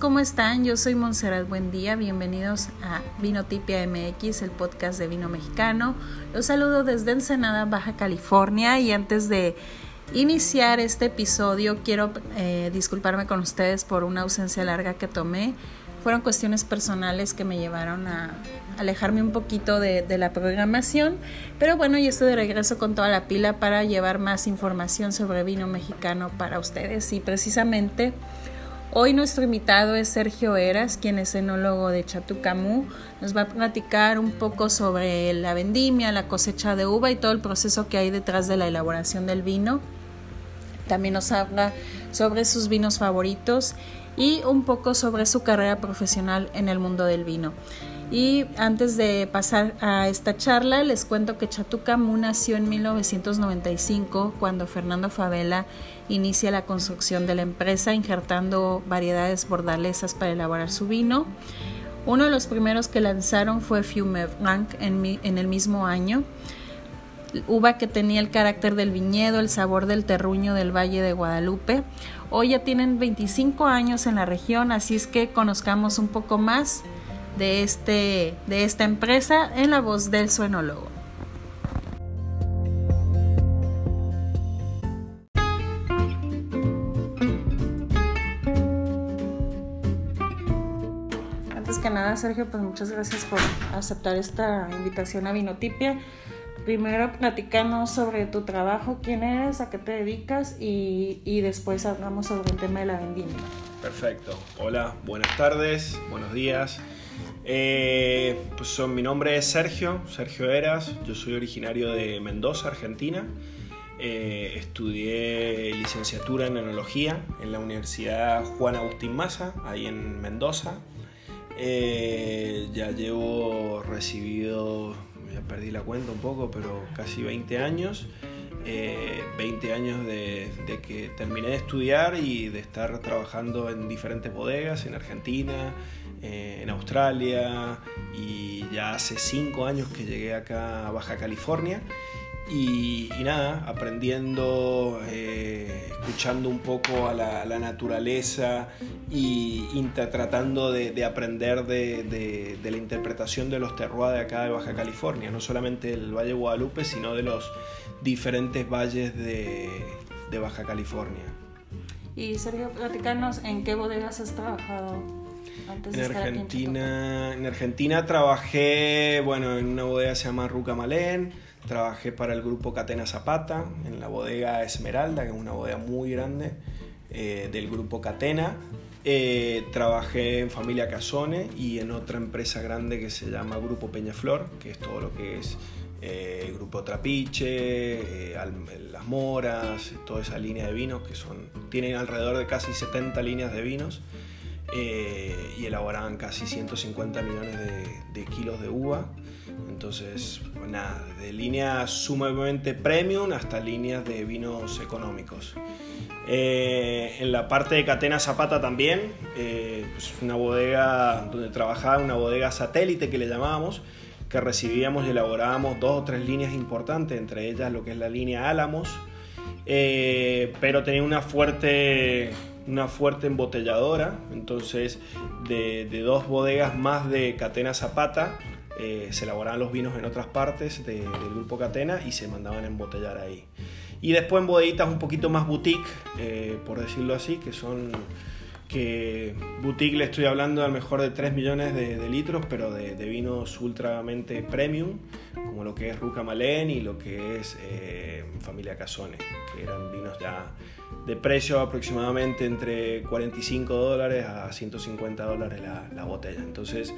¿cómo están? Yo soy Montserrat Buen Día, bienvenidos a Vinotipia MX, el podcast de vino mexicano. Los saludo desde Ensenada, Baja California y antes de iniciar este episodio quiero eh, disculparme con ustedes por una ausencia larga que tomé. Fueron cuestiones personales que me llevaron a alejarme un poquito de, de la programación, pero bueno, yo estoy de regreso con toda la pila para llevar más información sobre vino mexicano para ustedes y precisamente Hoy nuestro invitado es Sergio Eras, quien es enólogo de Chatucamú. Nos va a platicar un poco sobre la vendimia, la cosecha de uva y todo el proceso que hay detrás de la elaboración del vino. También nos habla sobre sus vinos favoritos y un poco sobre su carrera profesional en el mundo del vino. Y antes de pasar a esta charla, les cuento que Chatucamú nació en 1995 cuando Fernando Favela inicia la construcción de la empresa injertando variedades bordalesas para elaborar su vino. Uno de los primeros que lanzaron fue Fume Blanc en, en el mismo año, uva que tenía el carácter del viñedo, el sabor del terruño del Valle de Guadalupe. Hoy ya tienen 25 años en la región, así es que conozcamos un poco más de, este, de esta empresa en la voz del suenólogo. Antes que nada, Sergio, pues muchas gracias por aceptar esta invitación a Vinotipia. Primero, platicanos sobre tu trabajo, quién eres, a qué te dedicas y, y después hablamos sobre el tema de la vendimia. Perfecto. Hola, buenas tardes, buenos días. Eh, pues son, mi nombre es Sergio, Sergio Eras, yo soy originario de Mendoza, Argentina. Eh, estudié licenciatura en enología en la Universidad Juan Agustín Maza, ahí en Mendoza. Eh, ya llevo recibido, ya perdí la cuenta un poco, pero casi 20 años. 20 años de, de, que terminé de estudiar y de estar trabajando en diferentes bodegas en Argentina, eh, en Australia y ya hace cinco años que llegué acá a Baja California. Y, nada, aprendiendo, eh, escuchando un poco a la, naturaleza y tratando de, aprender de, la interpretación de los terroirs de acá de Baja California, no solamente del Valle Guadalupe, sino de los diferentes valles de, Baja California. Y Sergio, platicanos en qué bodegas has trabajado en Argentina, en, Argentina trabajé, bueno, en una bodega que se llama Ruca Malén, trabajé para el grupo Catena Zapata, en la bodega Esmeralda, que es una bodega muy grande eh, del grupo Catena. Eh, trabajé en Familia Casone y en otra empresa grande que se llama Grupo Peñaflor, que es todo lo que es eh, Grupo Trapiche, Las Moras, toda esa línea de vinos que son, tienen alrededor de casi 70 líneas de vinos. Eh, y elaboraban casi 150 millones de, kilos de uva. Entonces, pues nada, de líneas sumamente premium hasta líneas de vinos económicos. Eh, en la parte de Catena Zapata también, eh, pues una bodega donde trabajaba, una bodega satélite que le llamábamos, que recibíamos y elaborábamos dos o tres líneas importantes, entre ellas lo que es la línea Álamos, pero tenía una fuerte una fuerte embotelladora, entonces de, dos bodegas más de Catena Zapata eh, se elaboraban los vinos en otras partes del grupo Catena y se mandaban a embotellar ahí. Y después en bodeguitas un poquito más boutique, eh, por decirlo así, que son que boutique le estoy hablando a lo mejor de 3 millones de, litros, pero de, vinos ultramente premium, como lo que es Ruca y lo que es eh, Familia Casone, que eran vinos ya de precio aproximadamente entre 45 dólares a 150 dólares la, botella. Entonces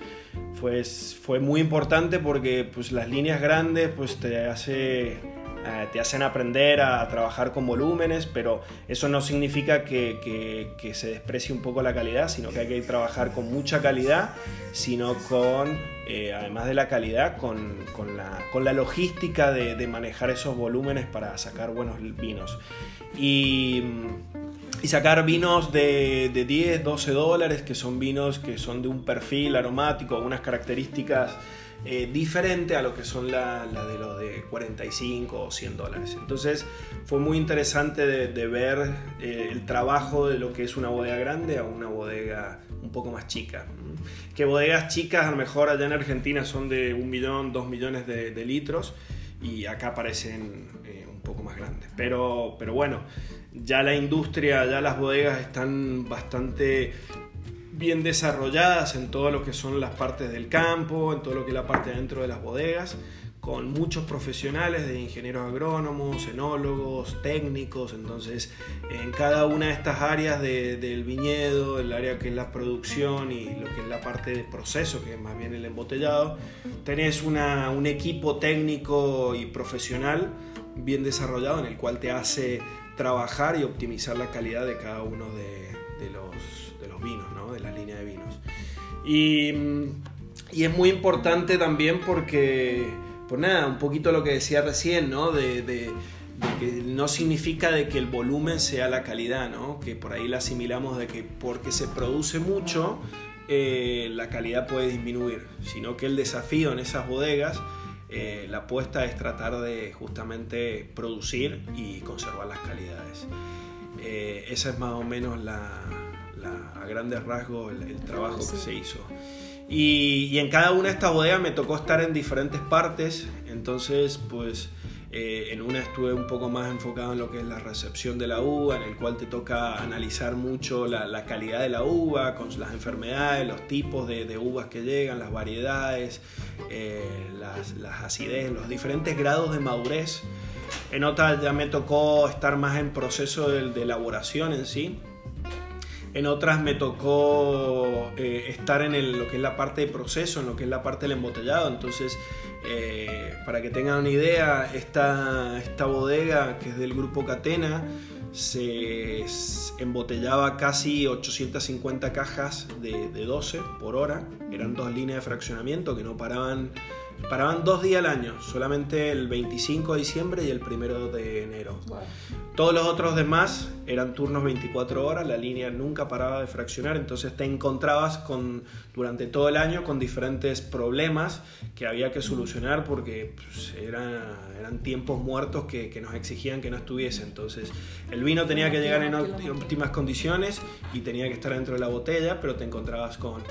fue, fue muy importante porque pues, las líneas grandes pues, te, hace, eh, te hacen aprender a trabajar con volúmenes, pero eso no significa que, se desprecie un poco la calidad, sino que hay que trabajar con mucha calidad, sino con, eh, además de la calidad, con, con, la, con la, logística de, de manejar esos volúmenes para sacar buenos vinos. Y, sacar vinos de, 10, 12 dólares, que son vinos que son de un perfil aromático, unas características eh, diferentes a lo que son la, de los de 45 o 100 dólares. Entonces fue muy interesante de, ver eh, el trabajo de lo que es una bodega grande a una bodega un poco más chica. Que bodegas chicas a lo mejor allá en Argentina son de un millón, dos millones de, litros y acá parecen eh, un poco más grandes. Pero, pero bueno, ya la industria, ya las bodegas están bastante bien desarrolladas en todo lo que son las partes del campo, en todo lo que es la parte dentro de las bodegas con muchos profesionales de ingenieros agrónomos, enólogos, técnicos, entonces en cada una de estas áreas del viñedo, el área que es la producción y lo que es la parte de proceso, que es más bien el embotellado, tenés una, un equipo técnico y profesional bien desarrollado en el cual te hace trabajar y optimizar la calidad de cada uno de, de los, Y, y es muy importante también porque pues nada, un poquito lo que decía recién, ¿no? De, que no significa de que el volumen sea la calidad, ¿no? Que por ahí la asimilamos de que porque se produce mucho, eh, la calidad puede disminuir, sino que el desafío en esas bodegas, eh, la apuesta es tratar de justamente producir y conservar las calidades. Eh, esa es más o menos la, a grandes rasgos el, trabajo que se hizo. Y, en cada una de estas bodegas me tocó estar en diferentes partes, entonces pues eh, en una estuve un poco más enfocado en lo que es la recepción de la uva, en el cual te toca analizar mucho la, calidad de la uva, con las enfermedades, los tipos de, uvas que llegan, las variedades, eh, las, las acidez, los diferentes grados de madurez. En otra ya me tocó estar más en proceso de elaboración en sí en otras me tocó eh, estar en lo que es la parte de proceso, en lo que es la parte del embotellado. Entonces, eh, para que tengan una idea, esta, esta bodega que es del grupo Catena se embotellaba casi 850 cajas de, 12 por hora. Eran dos líneas de fraccionamiento que no paraban paraban dos días al año, solamente el 25 de diciembre y el 1 de enero. Todos los otros demás eran turnos 24 horas, la línea nunca paraba de fraccionar, entonces te encontrabas con, durante todo el año con diferentes problemas que había que solucionar porque pues, eran, eran tiempos muertos que, que, nos exigían que no estuviese. Entonces el vino tenía que llegar en óptimas condiciones y tenía que estar dentro de la botella, pero te encontrabas con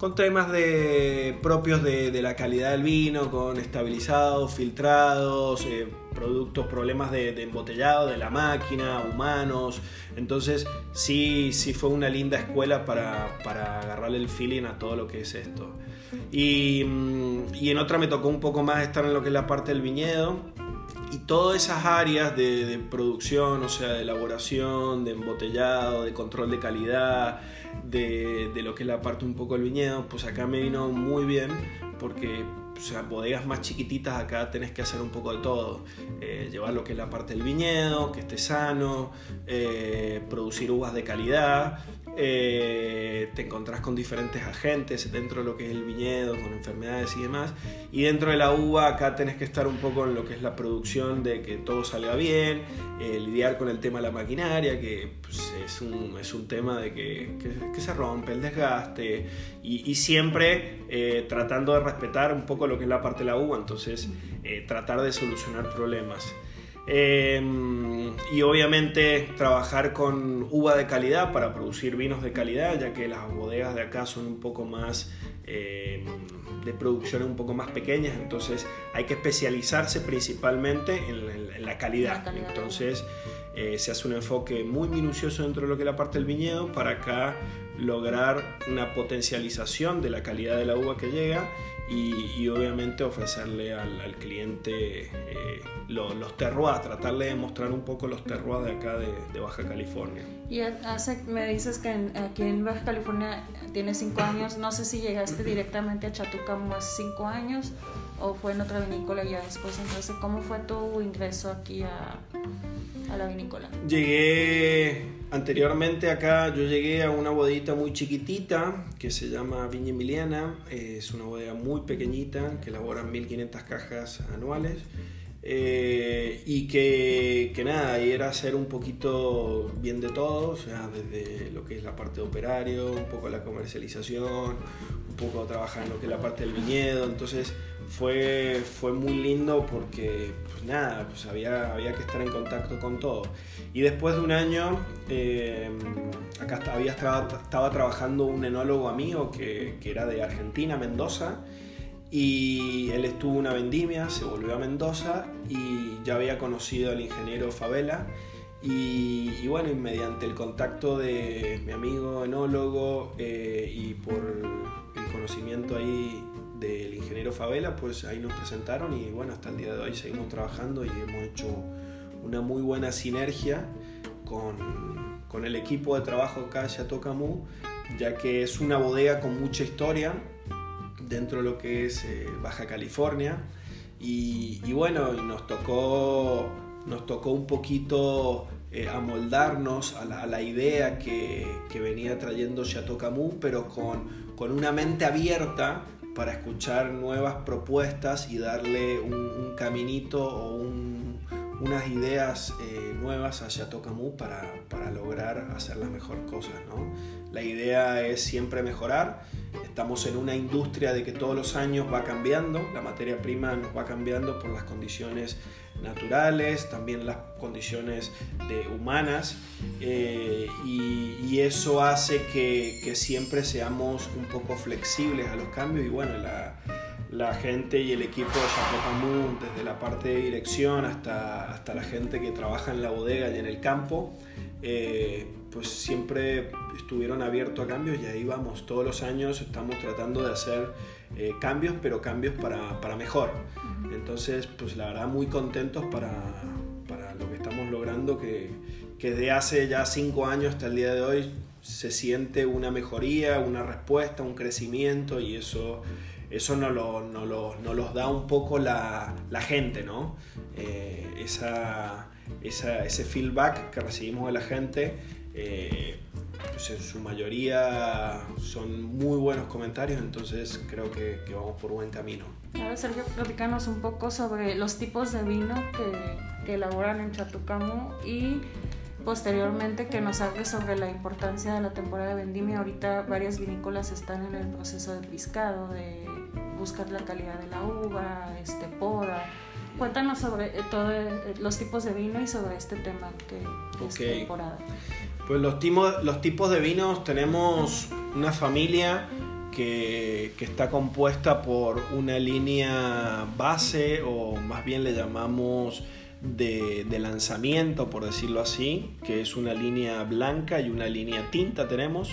con temas de, propios de, la calidad del vino, con estabilizados, filtrados, eh, productos, problemas de, embotellado de la máquina, humanos. Entonces sí, sí fue una linda escuela para, para agarrarle el feeling a todo lo que es esto. Y, mm, y en otra me tocó un poco más estar en lo que es la parte del viñedo y todas esas áreas de, de, producción, o sea, de elaboración, de embotellado, de control de calidad, de, de, lo que es la parte un poco del viñedo, pues acá me vino muy bien porque o sea, bodegas más chiquititas acá tenés que hacer un poco de todo. Eh, llevar lo que es la parte del viñedo, que esté sano, eh, producir uvas de calidad. Eh, te encontrás con diferentes agentes dentro de lo que es el viñedo, con enfermedades y demás. Y dentro de la uva acá tenés que estar un poco en lo que es la producción de que todo salga bien, lidiar con el tema de la maquinaria, que pues, es, un, es, un, tema de que, que, se rompe, el desgaste, y, siempre tratando de respetar un poco lo que es la parte de la uva, entonces eh, tratar de solucionar problemas. Em, y obviamente trabajar con uva de calidad para producir vinos de calidad, ya que las bodegas de acá son un poco más em, de producción un poco más pequeñas, entonces hay que especializarse principalmente en, la, calidad. Entonces eh, se hace un enfoque muy minucioso dentro de lo que es la parte del viñedo para acá lograr una potencialización de la calidad de la uva que llega y, obviamente ofrecerle al, cliente eh, los terroirs, tratarle de mostrar un poco los terroirs de acá de, Baja California. Y hace, me dices que aquí en Baja California tienes cinco años, no sé si llegaste directamente a Chatucamo hace cinco años o fue en otra vinícola ya después, entonces, ¿cómo fue tu ingreso aquí a, a la vinícola? Llegué Anteriormente acá yo llegué a una bodita muy chiquitita que se llama Viña Emiliana, es una bodega muy pequeñita que elabora 1500 cajas anuales. Eh, y que, que, nada, y era hacer un poquito bien de todo, o sea, desde lo que es la parte de operario, un poco la comercialización, un poco trabajar en lo que es la parte del viñedo, entonces fue, fue muy lindo porque, pues nada, pues había, había que estar en contacto con todo. Y después de un año, eh, acá había estaba, estaba, trabajando un enólogo amigo que, que era de Argentina, Mendoza, y él estuvo una vendimia, se volvió a Mendoza y ya había conocido al ingeniero Favela. Y, bueno, mediante el contacto de mi amigo enólogo eh, y por el conocimiento ahí del ingeniero Favela, pues ahí nos presentaron y bueno, hasta el día de hoy seguimos trabajando y hemos hecho una muy buena sinergia con, con el equipo de trabajo acá de Camus, ya que es una bodega con mucha historia dentro de lo que es eh, Baja California. Y, bueno, nos tocó, nos tocó un poquito eh, amoldarnos a la, idea que, que, venía trayendo Chateau Camus, pero con, con, una mente abierta para escuchar nuevas propuestas y darle un, caminito o unas ideas eh, nuevas a Chateau Camus para, para, lograr hacer las mejores cosas. ¿no? La idea es siempre mejorar Estamos en una industria de que todos los años va cambiando, la materia prima nos va cambiando por las condiciones naturales, también las condiciones de humanas, eh, y, eso hace que, siempre seamos un poco flexibles a los cambios y bueno, la, gente y el equipo de Chateau desde la parte de dirección hasta, hasta la gente que trabaja en la bodega y en el campo, eh, pues siempre estuvieron abiertos a cambios y ahí vamos, todos los años estamos tratando de hacer eh, cambios, pero cambios para, para, mejor. Entonces, pues la verdad muy contentos para, para lo que estamos logrando, que, que desde hace ya cinco años hasta el día de hoy se siente una mejoría, una respuesta, un crecimiento y eso, eso nos, lo, no lo, no los da un poco la, la gente, ¿no? Eh, esa, esa, ese feedback que recibimos de la gente eh, pues en su mayoría son muy buenos comentarios, entonces creo que, vamos por buen camino. Ahora, Sergio, platicanos un poco sobre los tipos de vino que, que elaboran en Chatucamo y posteriormente que nos hable sobre la importancia de la temporada de vendimia. Ahorita varias vinícolas están en el proceso de piscado, de buscar la calidad de la uva, este, poda. Cuéntanos sobre eh, todos eh, los tipos de vino y sobre este tema que, es temporada. Pues los, los tipos de vinos tenemos una familia que, está compuesta por una línea base o más bien le llamamos de, de, lanzamiento, por decirlo así, que es una línea blanca y una línea tinta tenemos.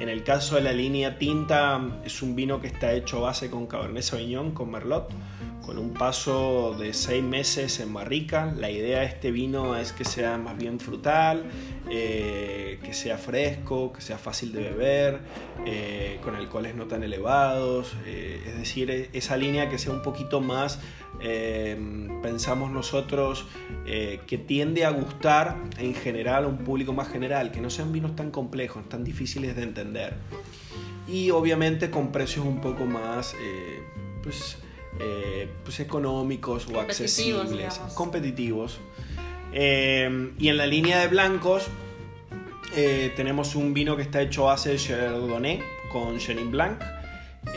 En el caso de la línea tinta es un vino que está hecho base con Cabernet Sauvignon, con Merlot con un paso de seis meses en barrica. La idea de este vino es que sea más bien frutal, eh, que sea fresco, que sea fácil de beber, eh, con alcoholes no tan elevados, eh, es decir, e-, esa línea que sea un poquito más, pensamos nosotros, que tiende a gustar en general a un público más general, que no sean vinos tan complejos, tan difíciles de entender. Y obviamente con precios un poco más, pues, eh, pues económicos o accesibles, competitivos. Eh, y en la línea de blancos eh, tenemos un vino que está hecho base de Chardonnay con Chenin Blanc.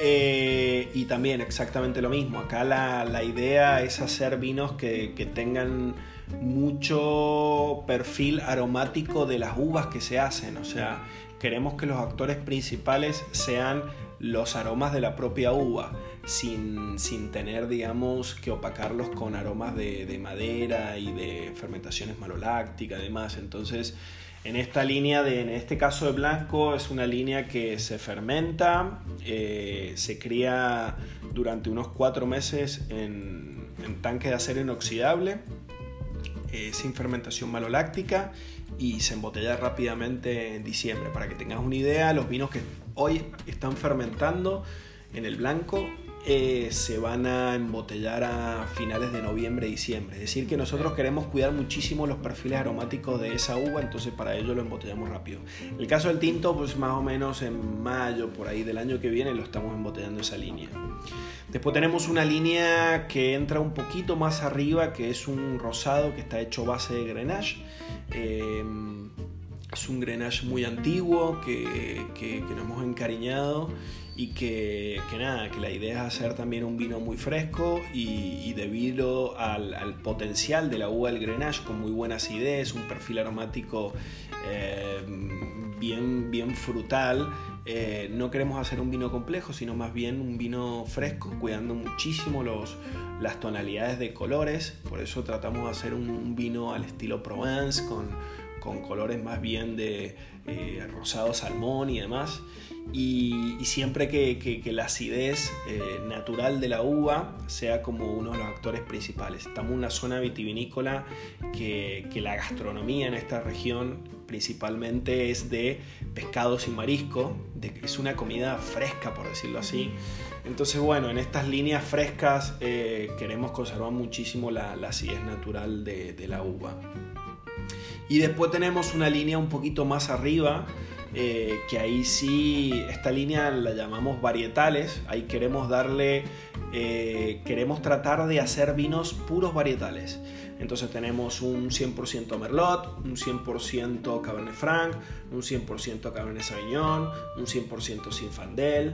Y también exactamente lo mismo. Acá la, la idea es hacer vinos que, que, tengan mucho perfil aromático de las uvas que se hacen. O sea, queremos que los actores principales sean los aromas de la propia uva sin, tener, digamos, que opacarlos con aromas de, madera y de fermentaciones malolácticas y demás. Entonces, en esta línea, de, en este caso de blanco, es una línea que se fermenta, eh, se cría durante unos cuatro meses en, tanque de acero inoxidable, eh, sin fermentación maloláctica y se embotella rápidamente en diciembre. Para que tengas una idea, los vinos que hoy están fermentando en el blanco eh, se van a embotellar a finales de noviembre, diciembre. Es decir, que nosotros queremos cuidar muchísimo los perfiles aromáticos de esa uva, entonces para ello lo embotellamos rápido. El caso del tinto, pues más o menos en mayo, por ahí del año que viene, lo estamos embotellando esa línea. Después tenemos una línea que entra un poquito más arriba, que es un rosado que está hecho base de Grenache. Eh, es un Grenache muy antiguo que, que, que nos hemos encariñado y que, nada, que la idea es hacer también un vino muy fresco y, debido al, potencial de la uva del Grenache con muy buena acidez, un perfil aromático eh, bien, bien frutal, eh, no queremos hacer un vino complejo, sino más bien un vino fresco, cuidando muchísimo los, las tonalidades de colores. Por eso tratamos de hacer un, vino al estilo Provence, con colores más bien de eh, rosado salmón y demás. Y, siempre que, la acidez eh, natural de la uva sea como uno de los actores principales. Estamos en una zona vitivinícola que, la gastronomía en esta región principalmente es de pescados y marisco, es una comida fresca por decirlo así. Entonces bueno, en estas líneas frescas eh, queremos conservar muchísimo la, acidez natural de, la uva. Y después tenemos una línea un poquito más arriba, eh, que ahí sí, esta línea la llamamos varietales, ahí queremos darle, eh, queremos tratar de hacer vinos puros varietales. Entonces tenemos un 100% Merlot, un 100% Cabernet Franc, un 100% Cabernet Sauvignon, un 100% Sinfandel,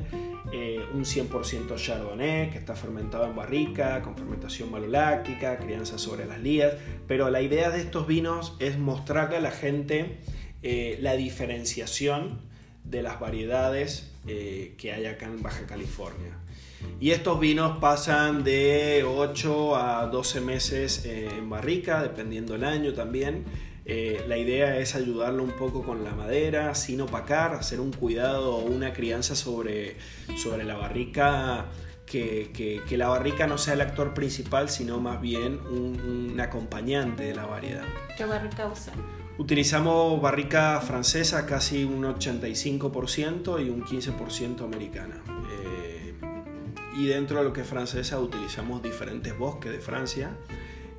eh, un 100% Chardonnay que está fermentado en barrica, con fermentación maloláctica, crianza sobre las lías. Pero la idea de estos vinos es mostrarle a la gente eh, la diferenciación de las variedades eh, que hay acá en Baja California. Y estos vinos pasan de 8 a 12 meses eh, en barrica, dependiendo el año también. Eh, la idea es ayudarlo un poco con la madera, sin opacar, hacer un cuidado o una crianza sobre, sobre la barrica, que, que, la barrica no sea el actor principal, sino más bien un, un acompañante de la variedad. ¿Qué barrica usan? Utilizamos barrica francesa, casi un 85% y un 15% americana y dentro de lo que es francesa utilizamos diferentes bosques de Francia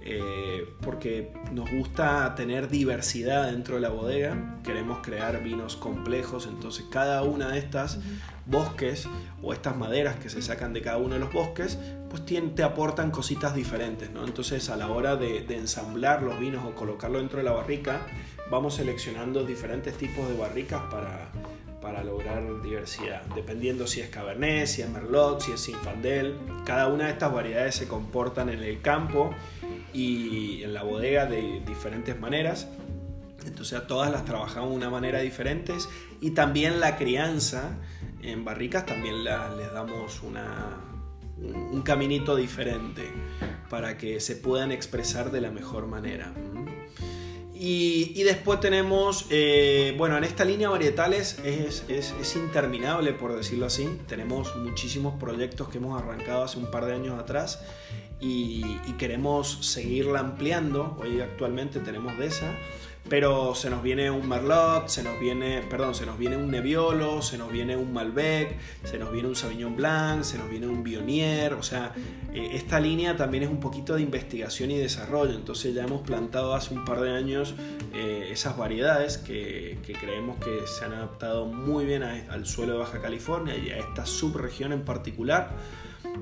eh, porque nos gusta tener diversidad dentro de la bodega, queremos crear vinos complejos, entonces cada una de estas bosques o estas maderas que se sacan de cada uno de los bosques, pues te aportan cositas diferentes, ¿no? Entonces a la hora de, de ensamblar los vinos o colocarlo dentro de la barrica, vamos seleccionando diferentes tipos de barricas para para lograr diversidad, dependiendo si es Cabernet, si es Merlot, si es Sinfandel. Cada una de estas variedades se comportan en el campo y en la bodega de diferentes maneras. Entonces todas las trabajamos de una manera diferente y también la crianza en barricas también les damos una, un caminito diferente para que se puedan expresar de la mejor manera. Y, después tenemos, eh, bueno, en esta línea varietales es, es, interminable, por decirlo así. Tenemos muchísimos proyectos que hemos arrancado hace un par de años atrás y, y queremos seguirla ampliando. Hoy actualmente tenemos de esa pero se nos viene un Merlot, se nos viene, perdón, se nos viene un Nebbiolo, se nos viene un Malbec, se nos viene un Sauvignon Blanc, se nos viene un Bionier, o sea, eh, esta línea también es un poquito de investigación y desarrollo, entonces ya hemos plantado hace un par de años eh, esas variedades que, creemos que se han adaptado muy bien al suelo de Baja California y a esta subregión en particular.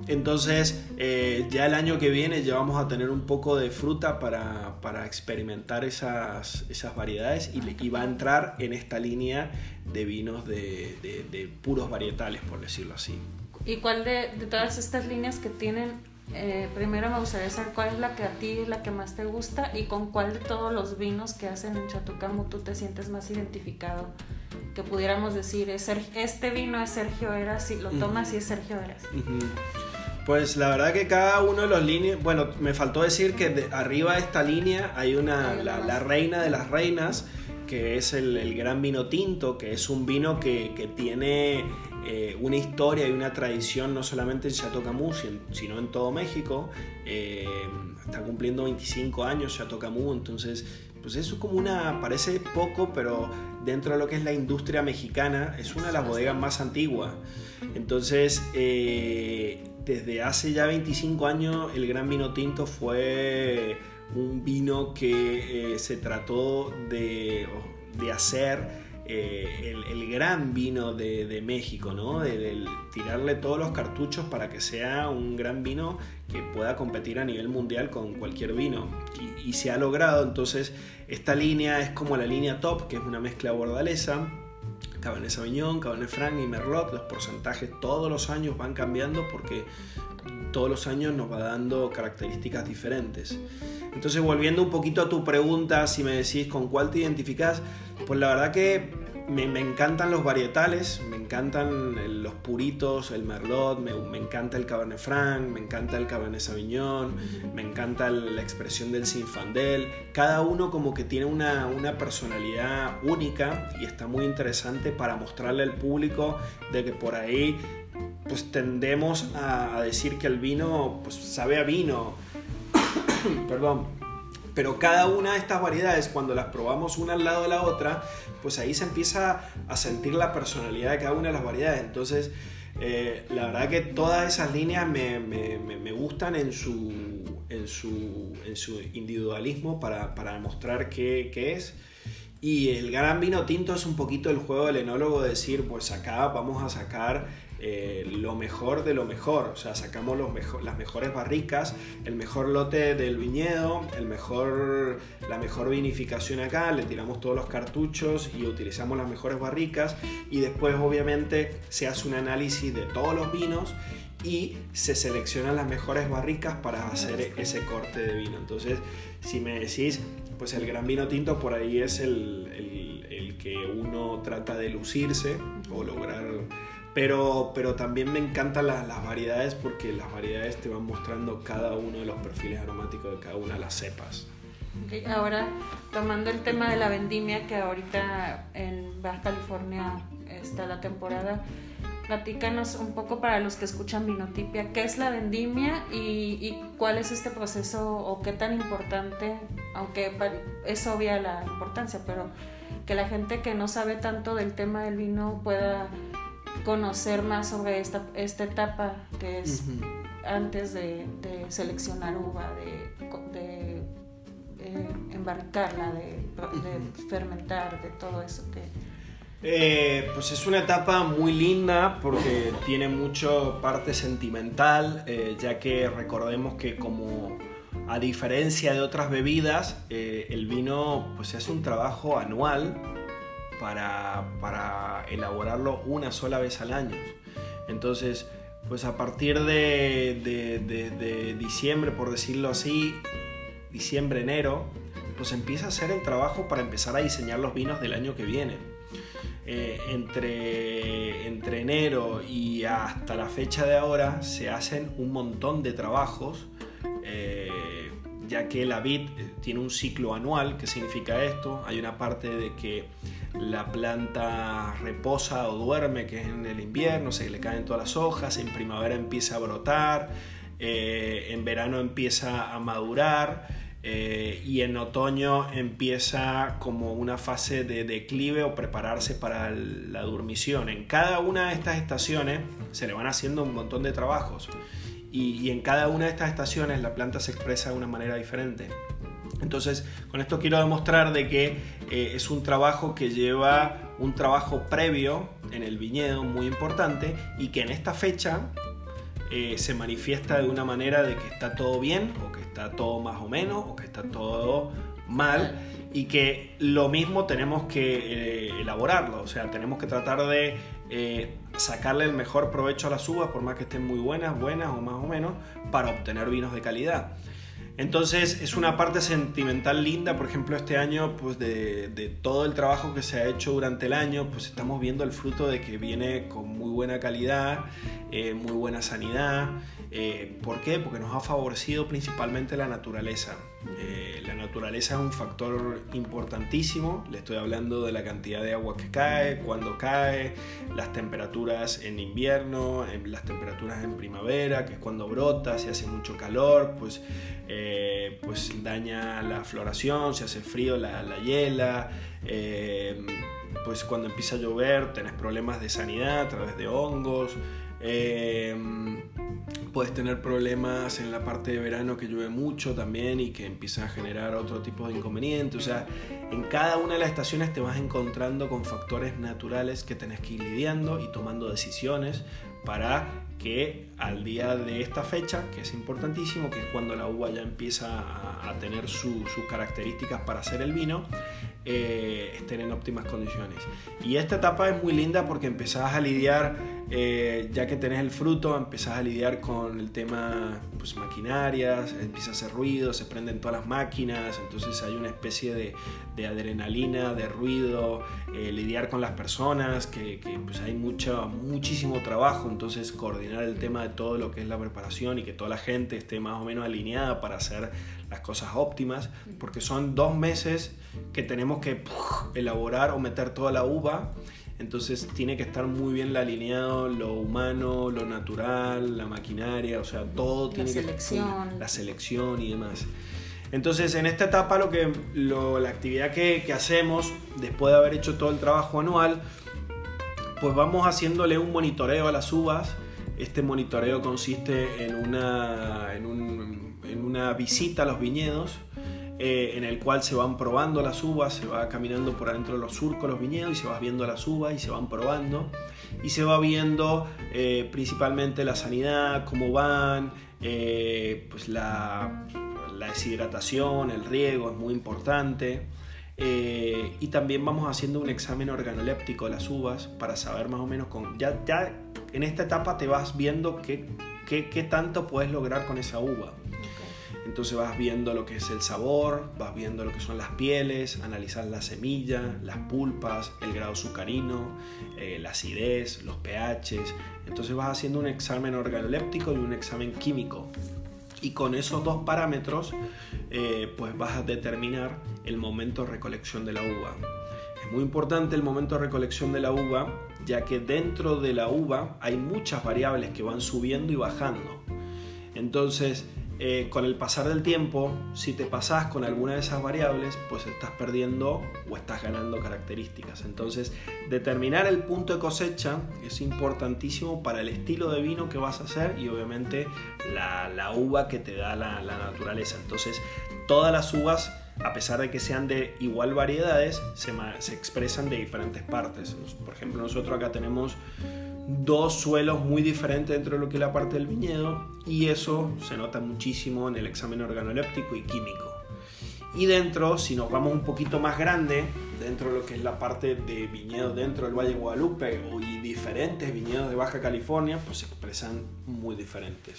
Entonces, eh, ya el año que viene ya vamos a tener un poco de fruta para, para experimentar esas, esas variedades y, va a entrar en esta línea de vinos de, de, puros varietales, por decirlo así. ¿Y cuál de, de todas estas líneas que tienen, eh, primero me gustaría saber cuál es la que a ti es la que más te gusta y con cuál de todos los vinos que hacen en Chatucamu tú te sientes más identificado? Que pudiéramos decir, este vino es Sergio Eras, si lo tomas y es Sergio Eras. Pues la verdad que cada uno de los líneas, bueno, me faltó decir que de arriba de esta línea hay una, la, reina de las reinas, que es el, gran vino tinto, que es un vino que, tiene eh, una historia y una tradición no solamente en Camus, sino en todo México. Eh, está cumpliendo 25 años Camus, entonces pues eso es como una, parece poco, pero dentro de lo que es la industria mexicana es una de las bodegas más antiguas. Entonces, eh, desde hace ya 25 años el Gran Vino Tinto fue un vino que se trató de, hacer eh, el, gran vino de, México, ¿no? De, tirarle todos los cartuchos para que sea un gran vino que pueda competir a nivel mundial con cualquier vino. Y, y se ha logrado, entonces esta línea es como la línea top, que es una mezcla bordalesa Cabernet Sauvignon, Cabernet Franc y Merlot. Los porcentajes todos los años van cambiando porque todos los años nos va dando características diferentes. Entonces, volviendo un poquito a tu pregunta, si me decís con cuál te identificas, pues la verdad que me, encantan los varietales, me encantan los puritos, el merlot, me, encanta el cabernet franc, me encanta el cabernet sauvignon, me encanta la expresión del sinfandel. Cada uno como que tiene una, una personalidad única y está muy interesante para mostrarle al público de que por ahí pues tendemos a, decir que el vino pues sabe a vino. Perdón. Pero cada una de estas variedades, cuando las probamos una al lado de la otra, pues ahí se empieza a sentir la personalidad de cada una de las variedades. Entonces, eh, la verdad que todas esas líneas me, me, me, gustan en su, en su, en su individualismo para, para demostrar qué, qué es. Y el gran vino tinto es un poquito el juego del enólogo, de decir, pues acá vamos a sacar eh, lo mejor de lo mejor. O sea, sacamos las mejores barricas, el mejor lote del viñedo, el mejor, la mejor vinificación acá, le tiramos todos los cartuchos y utilizamos las mejores barricas. Y después, obviamente, se hace un análisis de todos los vinos y se seleccionan las mejores barricas para hacer ese corte de vino. Entonces, si me decís, pues el gran vino tinto por ahí es el que uno trata de lucirse o lograr pero, pero también me encantan las, variedades porque las variedades te van mostrando cada uno de los perfiles aromáticos de cada una de las cepas. ahora, tomando el tema de la vendimia, que ahorita en Baja California está la temporada, platícanos un poco para los que escuchan Vinotipia, ¿qué es la vendimia y, y, cuál es este proceso o qué tan importante, aunque es obvia la importancia, pero que la gente que no sabe tanto del tema del vino pueda conocer más sobre esta, esta etapa que es antes de, seleccionar uva, de, eh, embarcarla, de, fermentar, de todo eso que... Eh, pues es una etapa muy linda porque tiene mucho parte sentimental, eh, ya que recordemos que como a diferencia de otras bebidas, el vino pues es un trabajo anual para, elaborarlo una sola vez al año. Entonces, pues a partir de, diciembre, por decirlo así, diciembre, enero, pues empieza a hacer el trabajo para empezar a diseñar los vinos del año que viene. Eh, entre, entre enero y hasta la fecha de ahora se hacen un montón de trabajos, eh, ya que la vid tiene un ciclo anual. ¿Qué significa esto? Hay una parte de que la planta reposa o duerme, que es en el invierno, se le caen todas las hojas, en primavera empieza a brotar, eh, en verano empieza a madurar eh, y en otoño empieza como una fase de declive o prepararse para la dormición. En cada una de estas estaciones se le van haciendo un montón de trabajos y en cada una de estas estaciones la planta se expresa de una manera diferente. Entonces, con esto quiero demostrar de que eh, es un trabajo que lleva un trabajo previo en el viñedo muy importante y que en esta fecha eh, se manifiesta de una manera de que está todo bien o que está todo más o menos o que está todo mal y que lo mismo tenemos que eh, elaborarlo, o sea, tenemos que tratar de sacarle el mejor provecho a las uvas, por más que estén muy buenas, buenas o más o menos, para obtener vinos de calidad. Entonces es una parte sentimental linda, por ejemplo, este año, pues de, todo el trabajo que se ha hecho durante el año, pues estamos viendo el fruto de que viene con muy buena calidad, eh, muy buena sanidad. Eh, ¿Por qué? Porque nos ha favorecido principalmente la naturaleza. Eh, la naturaleza es un factor importantísimo, le estoy hablando de la cantidad de agua que cae, cuando cae, las temperaturas en invierno, las temperaturas en primavera, que es cuando brota, si hace mucho calor, pues, eh, pues daña la floración, si hace frío la, la hiela, pues cuando empieza a llover tenés problemas de sanidad a través de hongos. Puedes tener problemas en la parte de verano que llueve mucho también y que empieza a generar otro tipo de inconvenientes. O sea, en cada una de las estaciones te vas encontrando con factores naturales que tenés que ir lidiando y tomando decisiones para que al día de esta fecha, que es importantísimo, que es cuando la uva ya empieza a, tener sus características para hacer el vino, eh, estén en óptimas condiciones. Y esta etapa es muy linda porque empezás a lidiar, eh, ya que tenés el fruto, empezás a lidiar con el tema pues, maquinarias, empieza a hacer ruido, se prenden todas las máquinas, entonces hay una especie de, adrenalina, de ruido, eh, lidiar con las personas, que, pues hay mucho, muchísimo trabajo, entonces coordinar el tema de todo lo que es la preparación y que toda la gente esté más o menos alineada para hacer las cosas óptimas, porque son dos meses que tenemos que elaborar o meter toda la uva entonces tiene que estar muy bien alineado lo humano, lo natural, la maquinaria, o sea, todo tiene que estar la selección y demás. Entonces, en esta etapa, lo que, la actividad que, que, hacemos, después de haber hecho todo el trabajo anual, pues vamos haciéndole un monitoreo a las uvas. Este monitoreo consiste en una, en, un, una visita a los viñedos eh, en el cual se van probando las uvas, se va caminando por adentro de los surcos, los viñedos y se va viendo las uvas y se van probando y se va viendo eh, principalmente la sanidad, cómo van, eh, pues la, deshidratación, el riego es muy importante. y también vamos haciendo un examen organoléptico de las uvas para saber más o menos con ya, ya en esta etapa te vas viendo qué, qué, qué tanto puedes lograr con esa uva. Entonces vas viendo lo que es el sabor, vas viendo lo que son las pieles, analizar la semilla, las pulpas, el grado azucarino, eh, la acidez, los pHs. Entonces vas haciendo un examen organoléptico y un examen químico. Y con esos dos parámetros, eh, pues vas a determinar el momento de recolección de la uva. Es muy importante el momento de recolección de la uva, ya que dentro de la uva hay muchas variables que van subiendo y bajando. Entonces, eh, con el pasar del tiempo, si te pasas con alguna de esas variables, pues estás perdiendo o estás ganando características. Entonces, determinar el punto de cosecha es importantísimo para el estilo de vino que vas a hacer y obviamente la, uva que te da la, naturaleza. Entonces, todas las uvas a pesar de que sean de igual variedades, se, se, expresan de diferentes partes. Por ejemplo, nosotros acá tenemos dos suelos muy diferentes dentro de lo que es la parte del viñedo y eso se nota muchísimo en el examen organoléptico y químico. Y dentro, si nos vamos un poquito más grande, dentro de lo que es la parte de viñedos dentro del Valle Guadalupe y diferentes viñedos de Baja California, pues se expresan muy diferentes.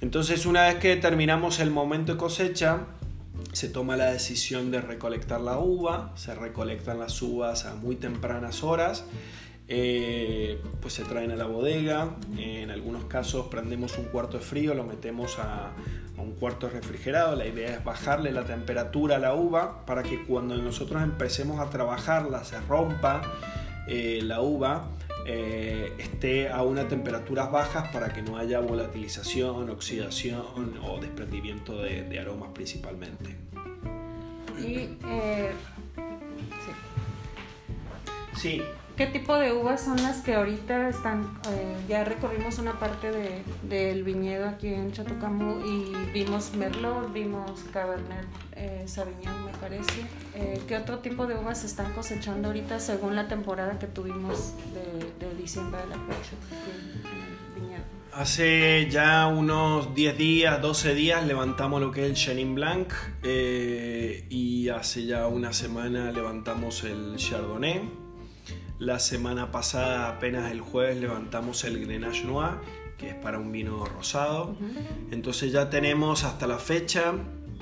Entonces, una vez que terminamos el momento de cosecha, se toma la decisión de recolectar la uva, se recolectan las uvas a muy tempranas horas eh, pues se traen a la bodega, en algunos casos prendemos un cuarto de frío, lo metemos a, un cuarto refrigerado, la idea es bajarle la temperatura a la uva para que cuando nosotros empecemos a trabajarla se rompa eh, la uva, eh, esté a unas temperaturas bajas para que no haya volatilización, oxidación o desprendimiento de, aromas principalmente. Y, sí. ¿Qué tipo de uvas son las que ahorita están? Eh, ya recorrimos una parte de, del viñedo aquí en Chatocamu y vimos Merlot, vimos Cabernet eh, Sauvignon, me parece. Eh, ¿Qué otro tipo de uvas están cosechando ahorita según la temporada que tuvimos de, diciembre de la fecha Hace ya unos 10 días, 12 días levantamos lo que es el Chenin Blanc y hace ya una semana levantamos el Chardonnay la semana pasada, apenas el jueves, levantamos el Grenache Noir, que es para un vino rosado. Entonces ya tenemos hasta la fecha,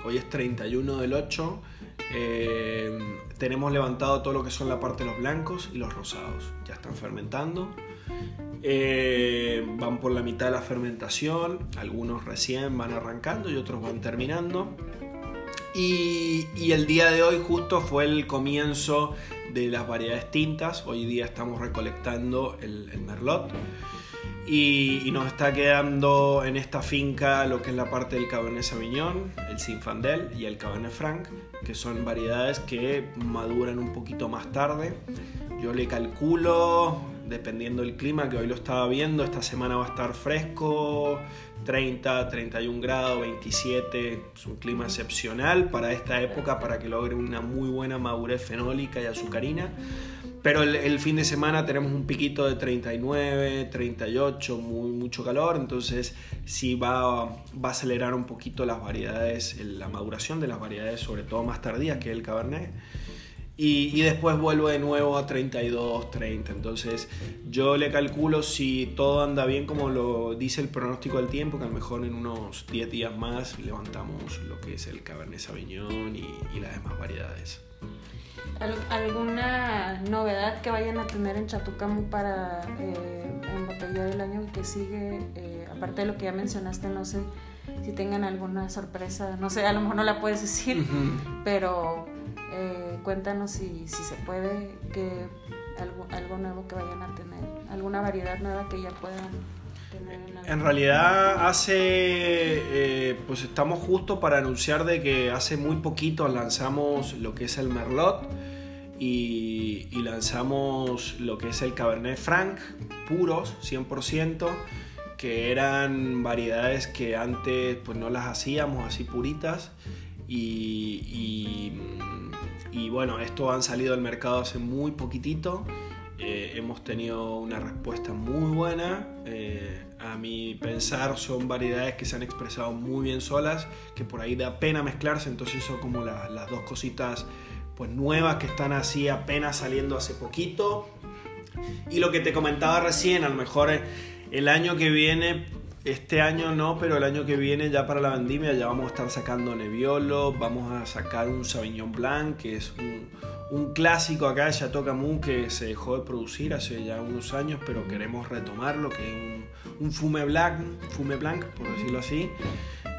hoy es 31 del 8, eh, tenemos levantado todo lo que son la parte de los blancos y los rosados. Ya están fermentando. Eh, van por la mitad de la fermentación, algunos recién van arrancando y otros van terminando. Y, y, el día de hoy justo fue el comienzo de las variedades tintas. Hoy día estamos recolectando el, merlot. Y, nos está quedando en esta finca lo que es la parte del Cabernet Sauvignon, el Sinfandel y el Cabernet Franc, que son variedades que maduran un poquito más tarde. Yo le calculo, dependiendo del clima, que hoy lo estaba viendo, esta semana va a estar fresco, 30, 31 grados, 27, es un clima excepcional para esta época, para que logre una muy buena madurez fenólica y azucarina. pero el, fin de semana tenemos un piquito de 39, 38, muy, mucho calor, entonces sí va, va a acelerar un poquito las variedades, la maduración de las variedades, sobre todo más tardías que el Cabernet. Y, después vuelvo de nuevo a 32, 30. Entonces yo le calculo si todo anda bien como lo dice el pronóstico del tiempo, que a lo mejor en unos 10 días más levantamos lo que es el Cabernet Sauvignon y, y las demás variedades. ¿Alguna novedad que vayan a tener en Chatucamu para eh, embotellar el año que sigue? Eh, aparte de lo que ya mencionaste, no sé si tengan alguna sorpresa, no sé, a lo mejor no la puedes decir, pero eh, cuéntanos si, si, se puede, que algo, algo nuevo que vayan a tener, alguna variedad nueva que ya puedan tener. En, en realidad hace, eh, pues estamos justo para anunciar de que hace muy poquito lanzamos lo que es el Merlot y, y lanzamos lo que es el Cabernet Franc, puros, 100% que eran variedades que antes pues no las hacíamos así puritas y, y, bueno, esto han salido al mercado hace muy poquitito. Eh, hemos tenido una respuesta muy buena. Eh, a mi pensar son variedades que se han expresado muy bien solas, que por ahí da pena mezclarse, entonces son como las dos cositas pues nuevas que están así apenas saliendo hace poquito. Y lo que te comentaba recién, a lo mejor el año que viene este año no, pero el año que viene ya para la vendimia ya vamos a estar sacando Nebbiolo, vamos a sacar un Sauvignon Blanc, que es un, clásico acá de Chateau Camus que se dejó de producir hace ya unos años, pero queremos retomarlo, que es un, Fume Blanc, Fume Blanc, por decirlo así.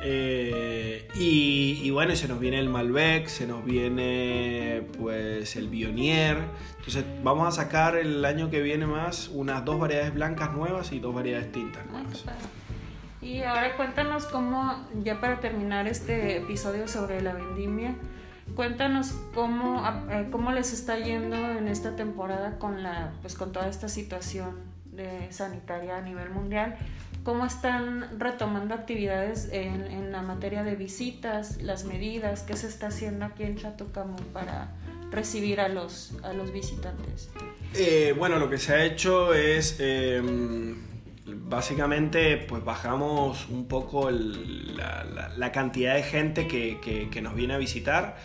Eh, y, bueno, se nos viene el Malbec, se nos viene pues el Bionier. Entonces vamos a sacar el año que viene más unas dos variedades blancas nuevas y dos variedades tintas nuevas. Y ahora cuéntanos cómo, ya para terminar este episodio sobre la vendimia, cuéntanos cómo, eh, cómo les está yendo en esta temporada con, la, pues con toda esta situación sanitaria a nivel mundial. ¿Cómo están retomando actividades en, en, la materia de visitas, las medidas? ¿Qué se está haciendo aquí en Chatucamu para recibir a los, a los visitantes? Eh, bueno, lo que se ha hecho es... Eh, básicamente pues bajamos un poco la, cantidad de gente que, nos viene a visitar.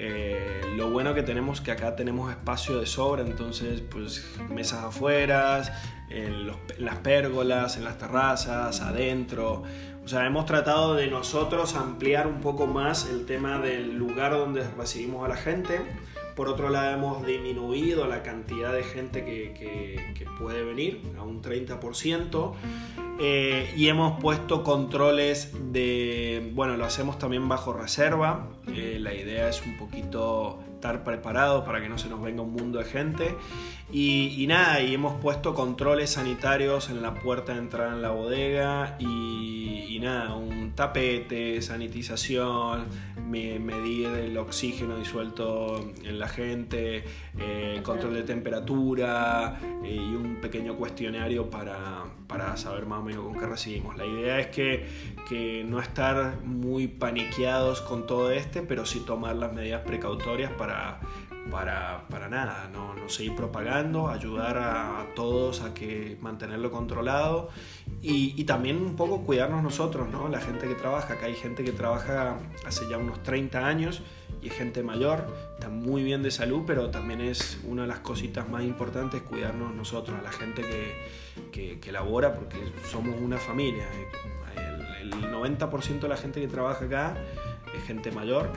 Eh, lo bueno que tenemos que acá tenemos espacio de sobra, entonces pues mesas afuera, en, las pérgolas, en las terrazas, adentro. O sea, hemos tratado de nosotros ampliar un poco más el tema del lugar donde recibimos a la gente. Por otro lado, hemos disminuido la cantidad de gente que, puede venir a un 30%. Eh, y hemos puesto controles de, bueno, lo hacemos también bajo reserva. Eh, la idea es un poquito estar preparados para que no se nos venga un mundo de gente. Y, nada, y hemos puesto controles sanitarios en la puerta de entrada en la bodega y, nada, un tapete, sanitización, medir el oxígeno disuelto en la gente, eh, control de temperatura eh, y un pequeño cuestionario para, para, saber más o menos con qué recibimos. La idea es que, que no estar muy paniqueados con todo este, pero sí tomar las medidas precautorias para para, para, nada, no, no, seguir propagando, ayudar a, todos a que mantenerlo controlado y, y, también un poco cuidarnos nosotros, ¿no? la gente que trabaja, acá hay gente que trabaja hace ya unos 30 años gente mayor, está muy bien de salud, pero también es una de las cositas más importantes cuidarnos nosotros, a la gente que, que, que labora, porque somos una familia. El, el 90% de la gente que trabaja acá es gente mayor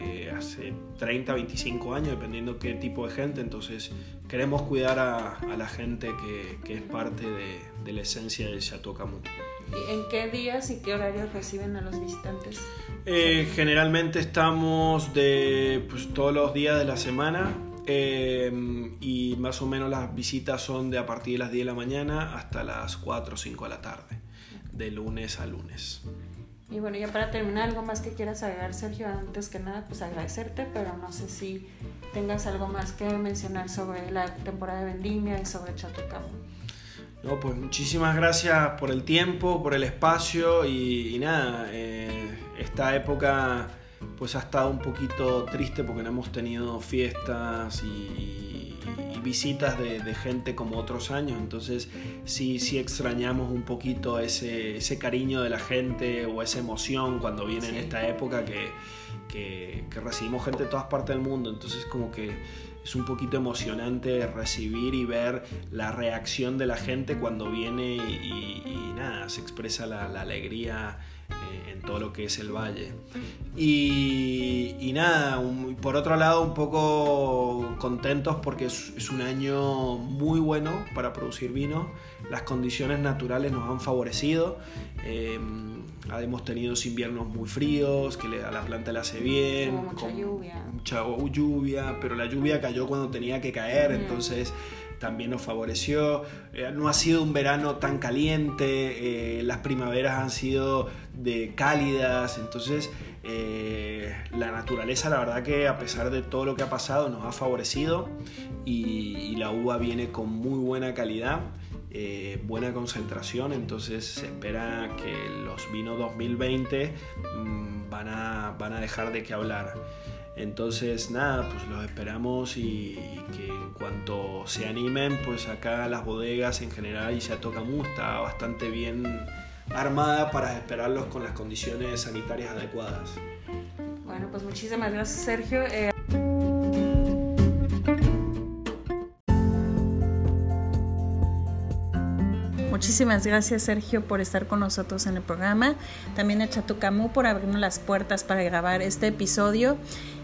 eh, hace 30, 25 años, dependiendo qué tipo de gente. Entonces queremos cuidar a, la gente que, que, es parte de, de la esencia del Chateau Camus. ¿Y en qué días y qué horarios reciben a los visitantes? Eh, generalmente estamos de pues, todos los días de la semana. Eh, y más o menos las visitas son de a partir de las 10 de la mañana hasta las 4 o 5 de la tarde, de lunes a lunes. Y bueno, ya para terminar, algo más que quieras agregar, Sergio, antes que nada, pues agradecerte, pero no sé si tengas algo más que mencionar sobre la temporada de vendimia y sobre Chatucamo. No, pues muchísimas gracias por el tiempo, por el espacio y, nada, eh, esta época pues ha estado un poquito triste porque no hemos tenido fiestas y visitas de, gente como otros años, entonces sí, sí extrañamos un poquito ese, ese cariño de la gente o esa emoción cuando viene en esta época que, que, recibimos gente de todas partes del mundo, entonces como que es un poquito emocionante recibir y ver la reacción de la gente cuando viene y, nada, se expresa la, alegría eh, en todo lo que es el valle. Y, nada, por otro lado un poco contentos porque es, un año muy bueno para producir vino, las condiciones naturales nos han favorecido. Eh, hemos tenido inviernos muy fríos, que a la planta le hace bien. mucha lluvia. Mucha lluvia, pero la lluvia cayó cuando tenía que caer, entonces también nos favoreció. Eh, no ha sido un verano tan caliente, eh, las primaveras han sido de cálidas, entonces eh, la naturaleza la verdad que a pesar de todo lo que ha pasado nos ha favorecido y la uva viene con muy buena calidad. Buena concentración, entonces se espera que los vinos 2020 mm, van, a, van a dejar de qué hablar. Entonces, nada, pues los esperamos y, que en cuanto se animen, pues acá las bodegas en general y se Tocamu está bastante bien armada para esperarlos con las condiciones sanitarias adecuadas. Bueno, pues muchísimas gracias Sergio. Eh, Muchísimas gracias Sergio por estar con nosotros en el programa. También a Chatucamú por abrirnos las puertas para grabar este episodio.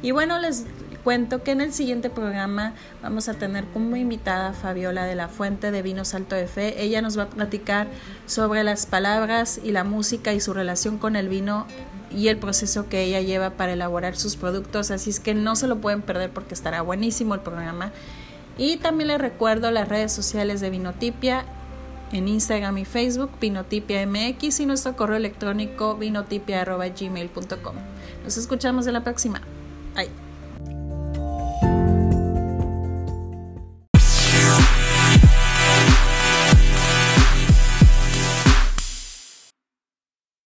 Y bueno, les cuento que en el siguiente programa vamos a tener como invitada a Fabiola de la Fuente de Vino Salto de Fe. Ella nos va a platicar sobre las palabras y la música y su relación con el vino y el proceso que ella lleva para elaborar sus productos. Así es que no se lo pueden perder porque estará buenísimo el programa. Y también les recuerdo las redes sociales de Vinotipia en Instagram y Facebook, Vinotipia MX y nuestro correo electrónico vinotipia.gmail.com. Nos escuchamos en la próxima. Bye.